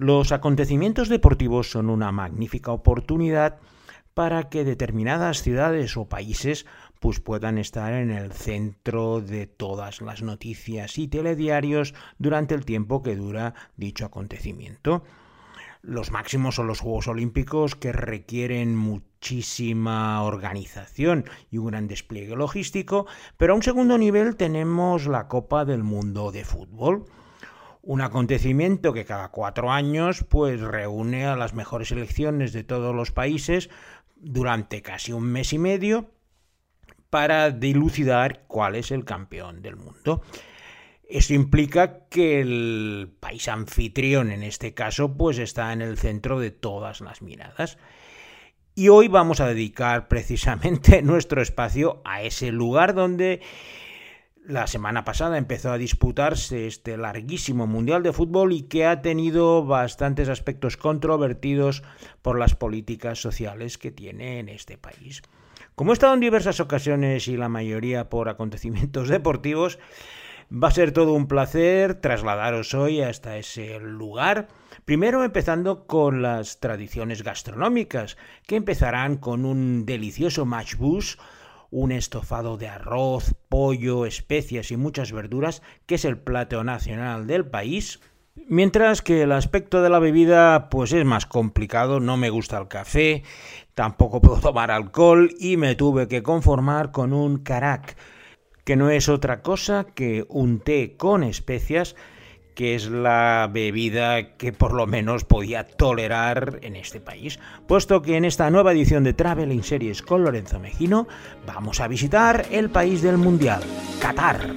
Los acontecimientos deportivos son una magnífica oportunidad para que determinadas ciudades o países pues puedan estar en el centro de todas las noticias y telediarios durante el tiempo que dura dicho acontecimiento. Los máximos son los Juegos Olímpicos que requieren muchísima organización y un gran despliegue logístico, pero a un segundo nivel tenemos la Copa del Mundo de Fútbol un acontecimiento que cada cuatro años pues reúne a las mejores selecciones de todos los países durante casi un mes y medio para dilucidar cuál es el campeón del mundo. Eso implica que el país anfitrión, en este caso, pues está en el centro de todas las miradas. Y hoy vamos a dedicar precisamente nuestro espacio a ese lugar donde la semana pasada empezó a disputarse este larguísimo Mundial de Fútbol y que ha tenido bastantes aspectos controvertidos por las políticas sociales que tiene en este país. Como he estado en diversas ocasiones y la mayoría por acontecimientos deportivos, va a ser todo un placer trasladaros hoy hasta ese lugar. Primero empezando con las tradiciones gastronómicas, que empezarán con un delicioso matchbus un estofado de arroz, pollo, especias y muchas verduras, que es el plato nacional del país. Mientras que el aspecto de la bebida pues es más complicado, no me gusta el café, tampoco puedo tomar alcohol y me tuve que conformar con un carac, que no es otra cosa que un té con especias que es la bebida que por lo menos podía tolerar en este país, puesto que en esta nueva edición de Traveling Series con Lorenzo Mejino vamos a visitar el país del Mundial, Qatar.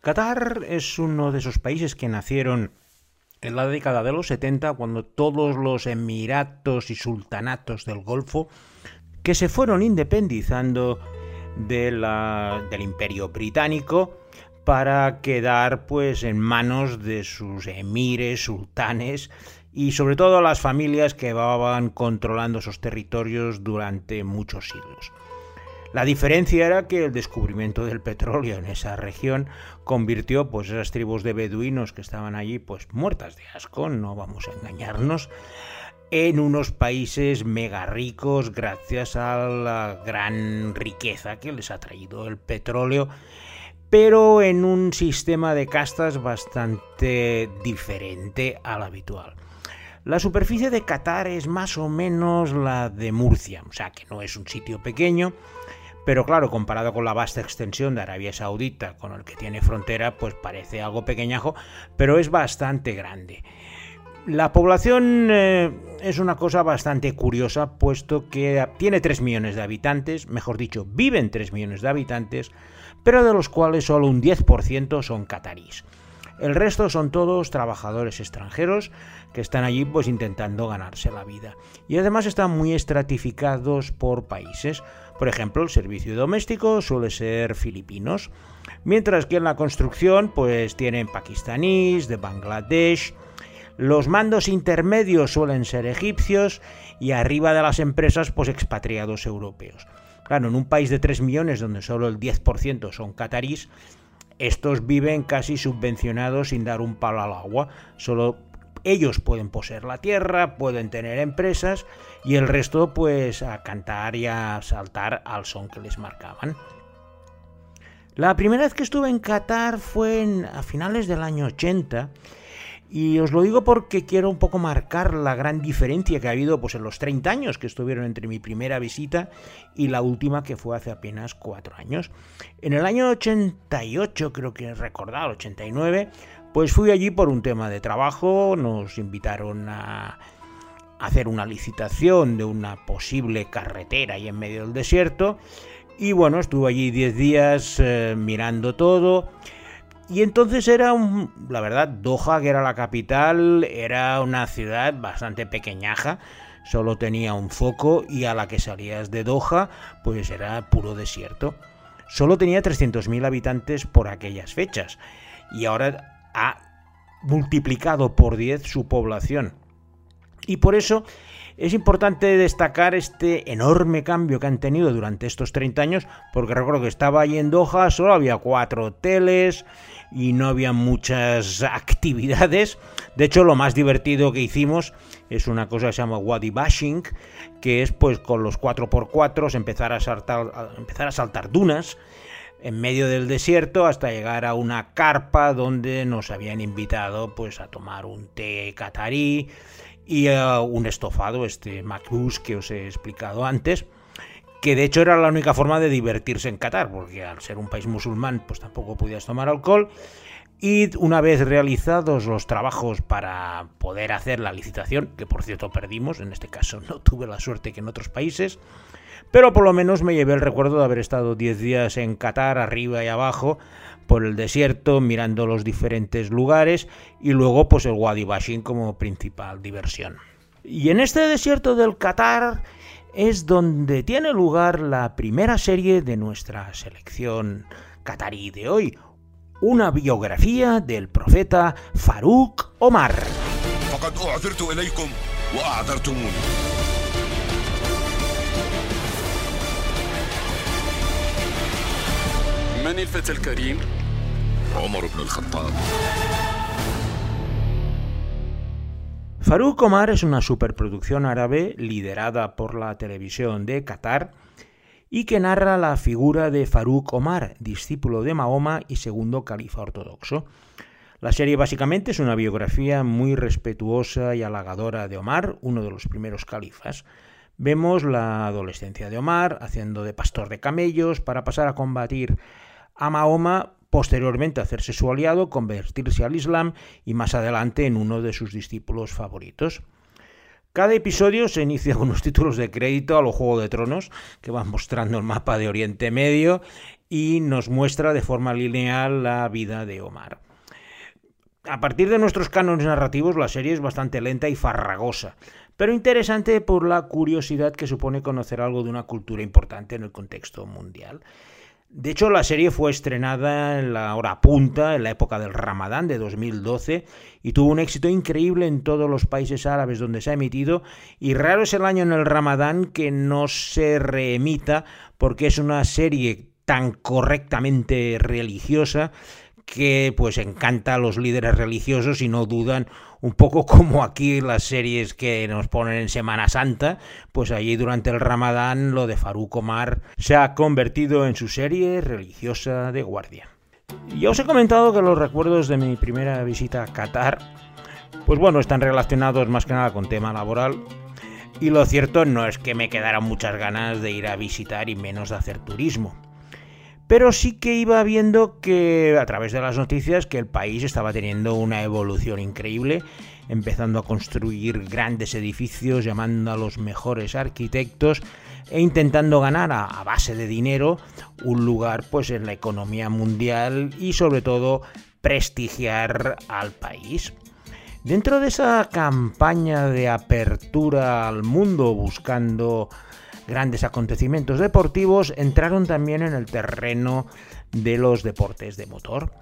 Qatar es uno de esos países que nacieron en la década de los 70, cuando todos los emiratos y sultanatos del Golfo que se fueron independizando del imperio británico para quedar pues en manos de sus emires, sultanes y sobre todo las familias que van controlando esos territorios durante muchos siglos. La diferencia era que el descubrimiento del petróleo en esa región convirtió pues esas tribus de beduinos que estaban allí pues muertas de asco, no vamos a engañarnos, en unos países mega ricos gracias a la gran riqueza que les ha traído el petróleo, pero en un sistema de castas bastante diferente al habitual. La superficie de Qatar es más o menos la de Murcia, o sea que no es un sitio pequeño, pero claro, comparado con la vasta extensión de Arabia Saudita con el que tiene frontera, pues parece algo pequeñajo, pero es bastante grande. La población eh, es una cosa bastante curiosa, puesto que tiene 3 millones de habitantes, mejor dicho, viven 3 millones de habitantes, pero de los cuales solo un 10% son catarís. El resto son todos trabajadores extranjeros que están allí pues intentando ganarse la vida. Y además están muy estratificados por países. Por ejemplo, el servicio doméstico suele ser filipinos, mientras que en la construcción pues tienen pakistaníes, de Bangladesh, los mandos intermedios suelen ser egipcios y arriba de las empresas pues expatriados europeos. Claro, en un país de 3 millones donde solo el 10% son catarís, estos viven casi subvencionados sin dar un palo al agua. Solo ellos pueden poseer la tierra, pueden tener empresas y el resto pues a cantar y a saltar al son que les marcaban. La primera vez que estuve en Qatar fue a finales del año 80 y os lo digo porque quiero un poco marcar la gran diferencia que ha habido pues, en los 30 años que estuvieron entre mi primera visita y la última que fue hace apenas 4 años. En el año 88, creo que recordar, 89, pues fui allí por un tema de trabajo, nos invitaron a hacer una licitación de una posible carretera ahí en medio del desierto. Y bueno, estuve allí 10 días eh, mirando todo. Y entonces era, un, la verdad, Doha, que era la capital, era una ciudad bastante pequeñaja, solo tenía un foco y a la que salías de Doha, pues era puro desierto. Solo tenía 300.000 habitantes por aquellas fechas y ahora ha multiplicado por 10 su población. Y por eso es importante destacar este enorme cambio que han tenido durante estos 30 años, porque recuerdo que estaba allí en Doha, solo había cuatro hoteles y no había muchas actividades. De hecho, lo más divertido que hicimos es una cosa que se llama Wadi Bashing, que es pues con los 4x4 empezar a saltar, empezar a saltar dunas en medio del desierto hasta llegar a una carpa donde nos habían invitado pues a tomar un té catarí y uh, un estofado, este macbus que os he explicado antes, que de hecho era la única forma de divertirse en Qatar, porque al ser un país musulmán pues tampoco podías tomar alcohol. Y una vez realizados los trabajos para poder hacer la licitación, que por cierto perdimos, en este caso no tuve la suerte que en otros países, pero por lo menos me llevé el recuerdo de haber estado 10 días en Qatar, arriba y abajo, por el desierto, mirando los diferentes lugares y luego pues el Wadi Bashin como principal diversión. Y en este desierto del Qatar es donde tiene lugar la primera serie de nuestra selección qatarí de hoy, una biografía del profeta Farouk Omar. Farouk Omar es una superproducción árabe liderada por la televisión de Qatar y que narra la figura de Farouk Omar, discípulo de Mahoma y segundo califa ortodoxo. La serie básicamente es una biografía muy respetuosa y halagadora de Omar, uno de los primeros califas. Vemos la adolescencia de Omar haciendo de pastor de camellos para pasar a combatir a Mahoma, posteriormente hacerse su aliado, convertirse al Islam y más adelante en uno de sus discípulos favoritos. Cada episodio se inicia con unos títulos de crédito a los Juego de Tronos, que van mostrando el mapa de Oriente Medio y nos muestra de forma lineal la vida de Omar. A partir de nuestros cánones narrativos, la serie es bastante lenta y farragosa, pero interesante por la curiosidad que supone conocer algo de una cultura importante en el contexto mundial. De hecho, la serie fue estrenada en la hora punta, en la época del Ramadán de 2012, y tuvo un éxito increíble en todos los países árabes donde se ha emitido, y raro es el año en el Ramadán que no se reemita, porque es una serie tan correctamente religiosa que pues encanta a los líderes religiosos y no dudan un poco como aquí las series que nos ponen en Semana Santa, pues allí durante el Ramadán lo de Faruk Omar se ha convertido en su serie religiosa de guardia. Ya os he comentado que los recuerdos de mi primera visita a Qatar, pues bueno, están relacionados más que nada con tema laboral. Y lo cierto no es que me quedaran muchas ganas de ir a visitar y menos de hacer turismo pero sí que iba viendo que a través de las noticias que el país estaba teniendo una evolución increíble, empezando a construir grandes edificios, llamando a los mejores arquitectos e intentando ganar a, base de dinero un lugar pues en la economía mundial y sobre todo prestigiar al país. Dentro de esa campaña de apertura al mundo buscando grandes acontecimientos deportivos entraron también en el terreno de los deportes de motor.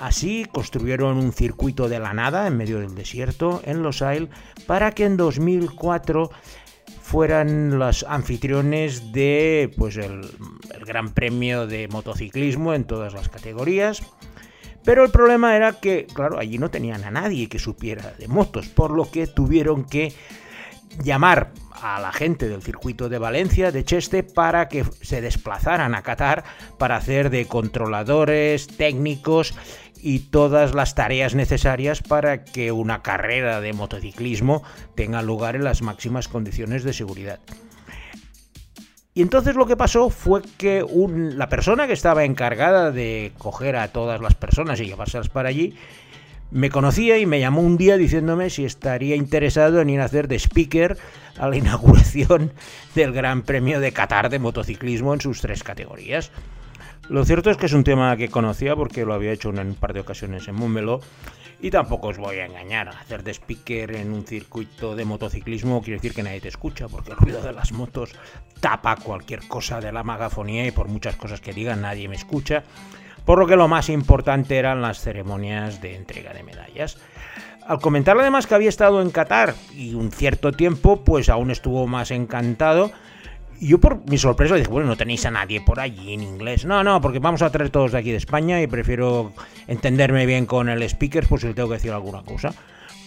Así construyeron un circuito de la nada en medio del desierto en Los Ailes para que en 2004 fueran los anfitriones de pues el, el Gran Premio de motociclismo en todas las categorías. Pero el problema era que, claro, allí no tenían a nadie que supiera de motos, por lo que tuvieron que llamar a la gente del circuito de Valencia, de Cheste, para que se desplazaran a Qatar para hacer de controladores, técnicos y todas las tareas necesarias para que una carrera de motociclismo tenga lugar en las máximas condiciones de seguridad. Y entonces lo que pasó fue que la persona que estaba encargada de coger a todas las personas y llevárselas para allí me conocía y me llamó un día diciéndome si estaría interesado en ir a hacer de speaker a la inauguración del Gran Premio de Qatar de motociclismo en sus tres categorías. Lo cierto es que es un tema que conocía porque lo había hecho en un par de ocasiones en Múmelo y tampoco os voy a engañar, hacer de speaker en un circuito de motociclismo quiere decir que nadie te escucha porque el ruido de las motos tapa cualquier cosa de la magafonía y por muchas cosas que digan nadie me escucha por lo que lo más importante eran las ceremonias de entrega de medallas. Al comentarle además que había estado en Qatar y un cierto tiempo, pues aún estuvo más encantado. Y yo por mi sorpresa dije, bueno, no tenéis a nadie por allí en inglés. No, no, porque vamos a traer todos de aquí de España y prefiero entenderme bien con el speaker por si le tengo que decir alguna cosa.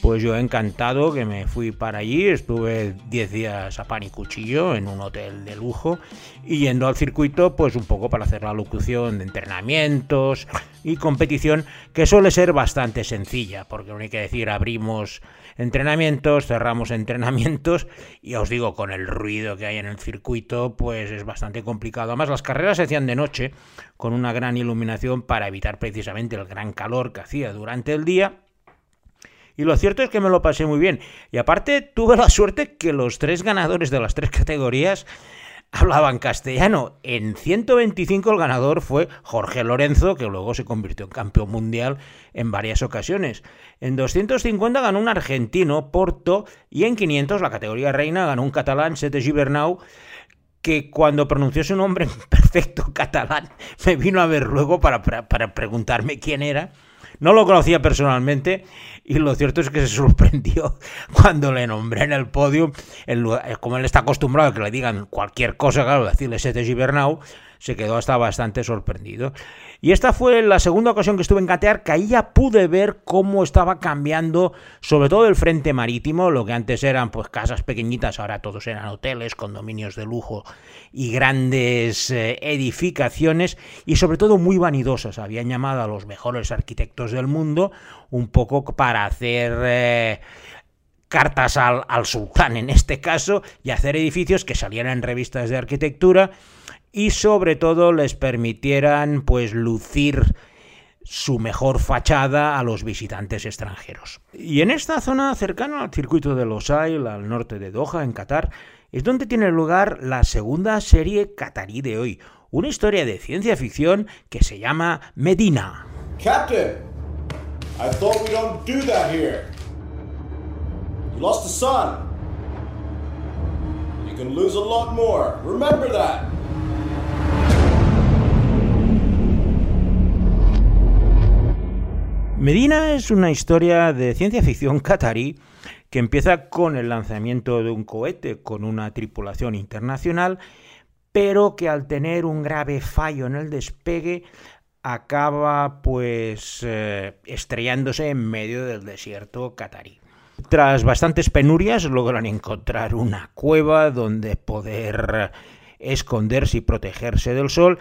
Pues yo encantado que me fui para allí, estuve 10 días a pan y cuchillo en un hotel de lujo y yendo al circuito pues un poco para hacer la locución de entrenamientos y competición que suele ser bastante sencilla porque no hay que decir abrimos entrenamientos, cerramos entrenamientos y os digo con el ruido que hay en el circuito pues es bastante complicado. Además las carreras se hacían de noche con una gran iluminación para evitar precisamente el gran calor que hacía durante el día y lo cierto es que me lo pasé muy bien. Y aparte tuve la suerte que los tres ganadores de las tres categorías hablaban castellano. En 125 el ganador fue Jorge Lorenzo, que luego se convirtió en campeón mundial en varias ocasiones. En 250 ganó un argentino, Porto, y en 500 la categoría reina ganó un catalán, Sete Gibernau, que cuando pronunció su nombre en perfecto catalán me vino a ver luego para, para, para preguntarme quién era no lo conocía personalmente y lo cierto es que se sorprendió cuando le nombré en el podio, como él está acostumbrado a que le digan cualquier cosa, claro, decirle Sete Gibernau, se quedó hasta bastante sorprendido. Y esta fue la segunda ocasión que estuve en Catear, que ahí ya pude ver cómo estaba cambiando, sobre todo el frente marítimo, lo que antes eran pues casas pequeñitas, ahora todos eran hoteles, condominios de lujo y grandes eh, edificaciones, y sobre todo muy vanidosas. Habían llamado a los mejores arquitectos del mundo, un poco para hacer... Eh, cartas al, al, sultán en este caso y hacer edificios que salieran en revistas de arquitectura y sobre todo les permitieran pues lucir su mejor fachada a los visitantes extranjeros. Y en esta zona cercana al circuito de Losail, al norte de Doha, en Qatar, es donde tiene lugar la segunda serie qatarí de hoy, una historia de ciencia ficción que se llama Medina. Captain, I thought we don't do that here. You lost a son. You can lose a lot more. Remember that. Medina es una historia de ciencia ficción catarí que empieza con el lanzamiento de un cohete con una tripulación internacional, pero que al tener un grave fallo en el despegue acaba pues eh, estrellándose en medio del desierto catarí. Tras bastantes penurias logran encontrar una cueva donde poder esconderse y protegerse del sol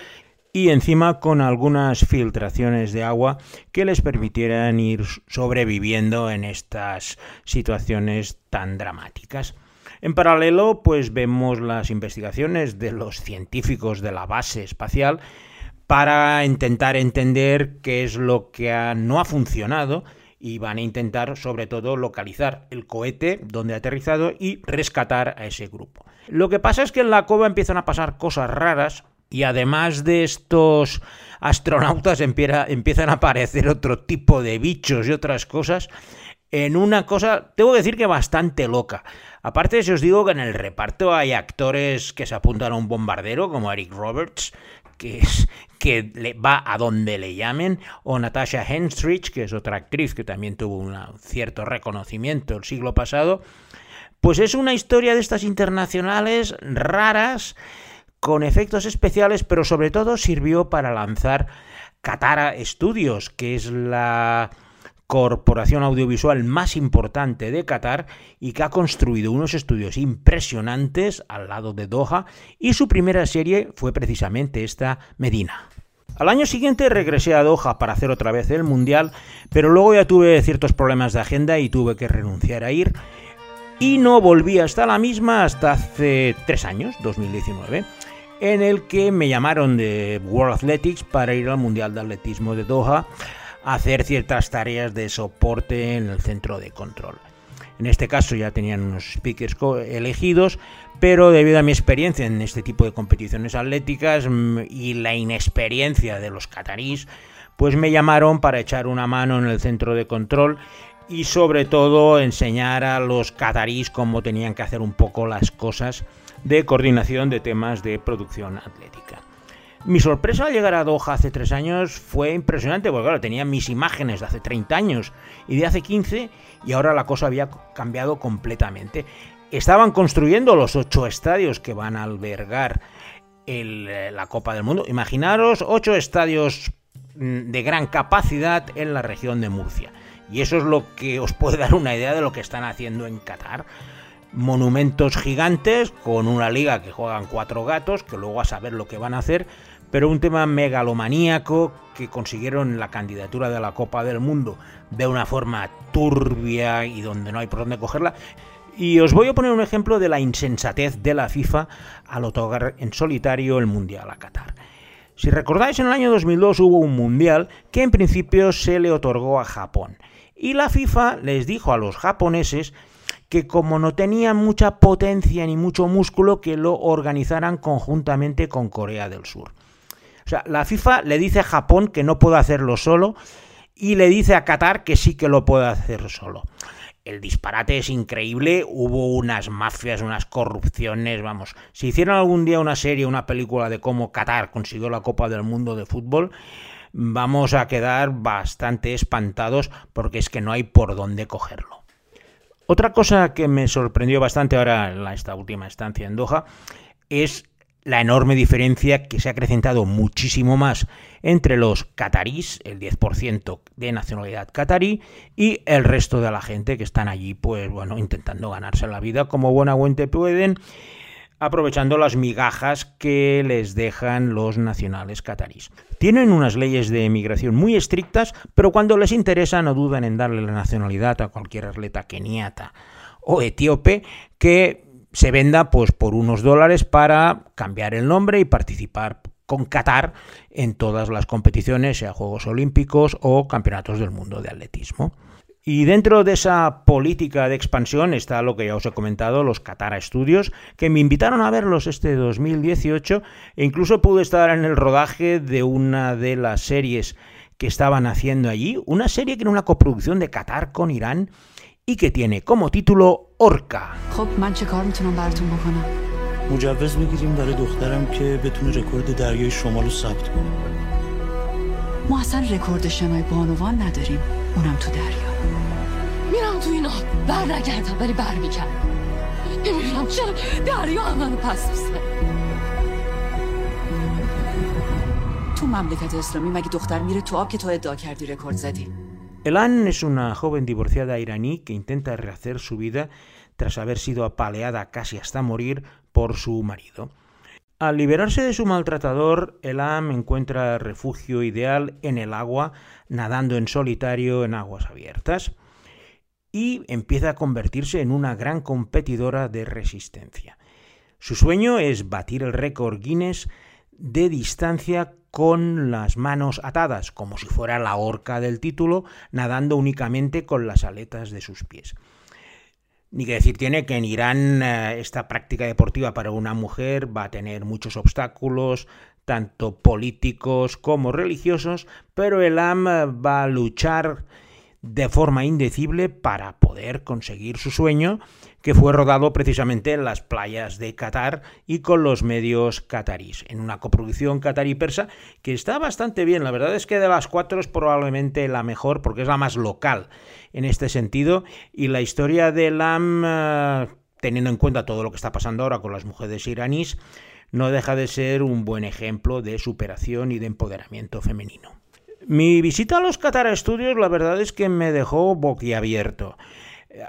y encima con algunas filtraciones de agua que les permitieran ir sobreviviendo en estas situaciones tan dramáticas. En paralelo, pues vemos las investigaciones de los científicos de la base espacial para intentar entender qué es lo que no ha funcionado y van a intentar sobre todo localizar el cohete donde ha aterrizado y rescatar a ese grupo. Lo que pasa es que en la cova empiezan a pasar cosas raras y además de estos astronautas empiezan a aparecer otro tipo de bichos y otras cosas en una cosa, tengo que decir que bastante loca. Aparte, si os digo que en el reparto hay actores que se apuntan a un bombardero, como Eric Roberts, que, es, que le va a donde le llamen, o Natasha Henstridge, que es otra actriz que también tuvo un cierto reconocimiento el siglo pasado. Pues es una historia de estas internacionales raras con efectos especiales, pero sobre todo sirvió para lanzar Katara Studios, que es la corporación audiovisual más importante de Qatar y que ha construido unos estudios impresionantes al lado de Doha y su primera serie fue precisamente esta Medina. Al año siguiente regresé a Doha para hacer otra vez el Mundial, pero luego ya tuve ciertos problemas de agenda y tuve que renunciar a ir y no volví hasta la misma hasta hace tres años, 2019 en el que me llamaron de World Athletics para ir al Mundial de Atletismo de Doha a hacer ciertas tareas de soporte en el centro de control. En este caso ya tenían unos speakers elegidos, pero debido a mi experiencia en este tipo de competiciones atléticas mm, y la inexperiencia de los catarís, pues me llamaron para echar una mano en el centro de control y sobre todo enseñar a los catarís cómo tenían que hacer un poco las cosas de coordinación de temas de producción atlética. Mi sorpresa al llegar a Doha hace tres años fue impresionante, porque claro, tenía mis imágenes de hace 30 años y de hace 15 y ahora la cosa había cambiado completamente. Estaban construyendo los ocho estadios que van a albergar eh, la Copa del Mundo. Imaginaros ocho estadios mm, de gran capacidad en la región de Murcia. Y eso es lo que os puede dar una idea de lo que están haciendo en Qatar. Monumentos gigantes con una liga que juegan cuatro gatos, que luego a saber lo que van a hacer, pero un tema megalomaníaco que consiguieron la candidatura de la Copa del Mundo de una forma turbia y donde no hay por dónde cogerla. Y os voy a poner un ejemplo de la insensatez de la FIFA al otorgar en solitario el Mundial a Qatar. Si recordáis, en el año 2002 hubo un Mundial que en principio se le otorgó a Japón. Y la FIFA les dijo a los japoneses que como no tenían mucha potencia ni mucho músculo, que lo organizaran conjuntamente con Corea del Sur. O sea, la FIFA le dice a Japón que no puede hacerlo solo y le dice a Qatar que sí que lo puede hacer solo. El disparate es increíble, hubo unas mafias, unas corrupciones, vamos. Si hicieran algún día una serie, una película de cómo Qatar consiguió la Copa del Mundo de fútbol, vamos a quedar bastante espantados porque es que no hay por dónde cogerlo. Otra cosa que me sorprendió bastante ahora en esta última estancia en Doha es la enorme diferencia que se ha acrecentado muchísimo más entre los catarís, el 10% de nacionalidad catarí, y el resto de la gente que están allí, pues bueno, intentando ganarse la vida como buenamente pueden, aprovechando las migajas que les dejan los nacionales catarís. Tienen unas leyes de emigración muy estrictas, pero cuando les interesa no dudan en darle la nacionalidad a cualquier atleta keniata o etíope que se venda pues por unos dólares para cambiar el nombre y participar con Qatar en todas las competiciones, sea Juegos Olímpicos o Campeonatos del Mundo de Atletismo. Y dentro de esa política de expansión está lo que ya os he comentado, los Qatar Studios, que me invitaron a verlos este 2018 e incluso pude estar en el rodaje de una de las series que estaban haciendo allí, una serie que era una coproducción de Qatar con Irán y que tiene como título Orca. خب من چه کار میتونم براتون بکنم مجوز میگیریم برای دخترم که بتونه رکورد دریای شمال رو ثبت کنه ما اصلا رکورد شنای بانوان نداریم اونم تو دریا میرم تو این آب بر نگردم ولی بر میکرد نمیدونم چرا دریا هم منو پس میزنه تو مملکت اسلامی مگه دختر میره تو آب که تو ادعا کردی رکورد زدی Elan es una joven divorciada iraní que intenta rehacer su vida tras haber sido apaleada casi hasta morir por su marido. Al liberarse de su maltratador, Elam encuentra refugio ideal en el agua, nadando en solitario en aguas abiertas, y empieza a convertirse en una gran competidora de resistencia. Su sueño es batir el récord Guinness de distancia con las manos atadas, como si fuera la horca del título, nadando únicamente con las aletas de sus pies. Ni que decir tiene que en Irán eh, esta práctica deportiva para una mujer va a tener muchos obstáculos, tanto políticos como religiosos, pero el AM va a luchar de forma indecible para poder conseguir su sueño, que fue rodado precisamente en las playas de Qatar y con los medios catarís, en una coproducción catarí-persa que está bastante bien. La verdad es que de las cuatro es probablemente la mejor porque es la más local en este sentido y la historia de LAM, eh, teniendo en cuenta todo lo que está pasando ahora con las mujeres iraníes, no deja de ser un buen ejemplo de superación y de empoderamiento femenino. Mi visita a los Qatar Studios la verdad es que me dejó boquiabierto.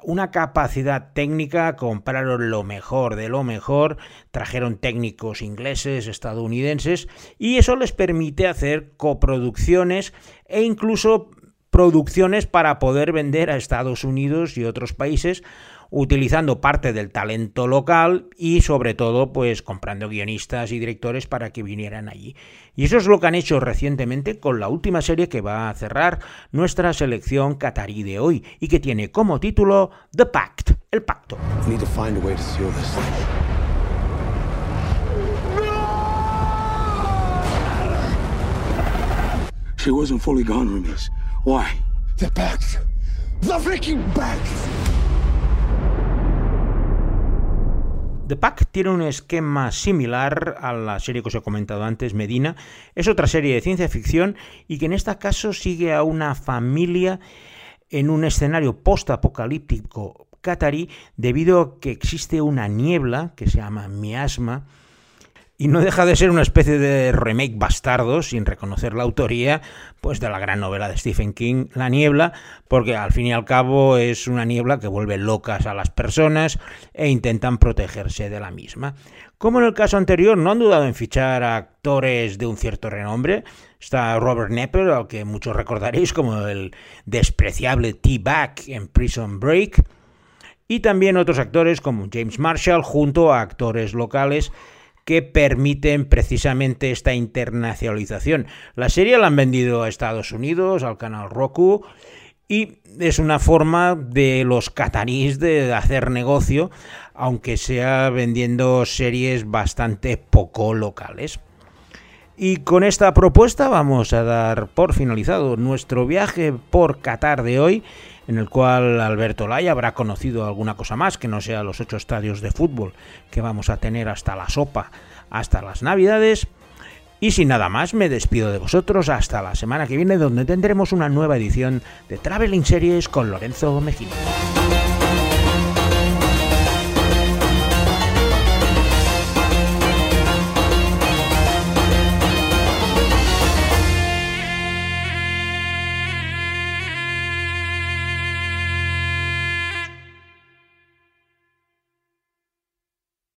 Una capacidad técnica, compraron lo mejor de lo mejor, trajeron técnicos ingleses, estadounidenses, y eso les permite hacer coproducciones e incluso producciones para poder vender a Estados Unidos y otros países utilizando parte del talento local y sobre todo pues comprando guionistas y directores para que vinieran allí. Y eso es lo que han hecho recientemente con la última serie que va a cerrar nuestra selección catarí de hoy y que tiene como título The Pact, el pacto. She wasn't fully gone. Why? The Pact. The freaking Pact. The Pack tiene un esquema similar a la serie que os he comentado antes, Medina. Es otra serie de ciencia ficción y que en este caso sigue a una familia en un escenario post-apocalíptico catarí debido a que existe una niebla que se llama miasma y no deja de ser una especie de remake bastardo, sin reconocer la autoría, pues de la gran novela de Stephen King, La niebla, porque al fin y al cabo es una niebla que vuelve locas a las personas e intentan protegerse de la misma. Como en el caso anterior, no han dudado en fichar a actores de un cierto renombre. Está Robert Nepper, al que muchos recordaréis como el despreciable T-Back en Prison Break, y también otros actores como James Marshall junto a actores locales que permiten precisamente esta internacionalización. La serie la han vendido a Estados Unidos, al canal Roku, y es una forma de los catarís de hacer negocio, aunque sea vendiendo series bastante poco locales. Y con esta propuesta vamos a dar por finalizado nuestro viaje por Qatar de hoy en el cual Alberto Laya habrá conocido alguna cosa más que no sea los ocho estadios de fútbol que vamos a tener hasta la sopa, hasta las navidades. Y sin nada más, me despido de vosotros hasta la semana que viene donde tendremos una nueva edición de Traveling Series con Lorenzo Mejía.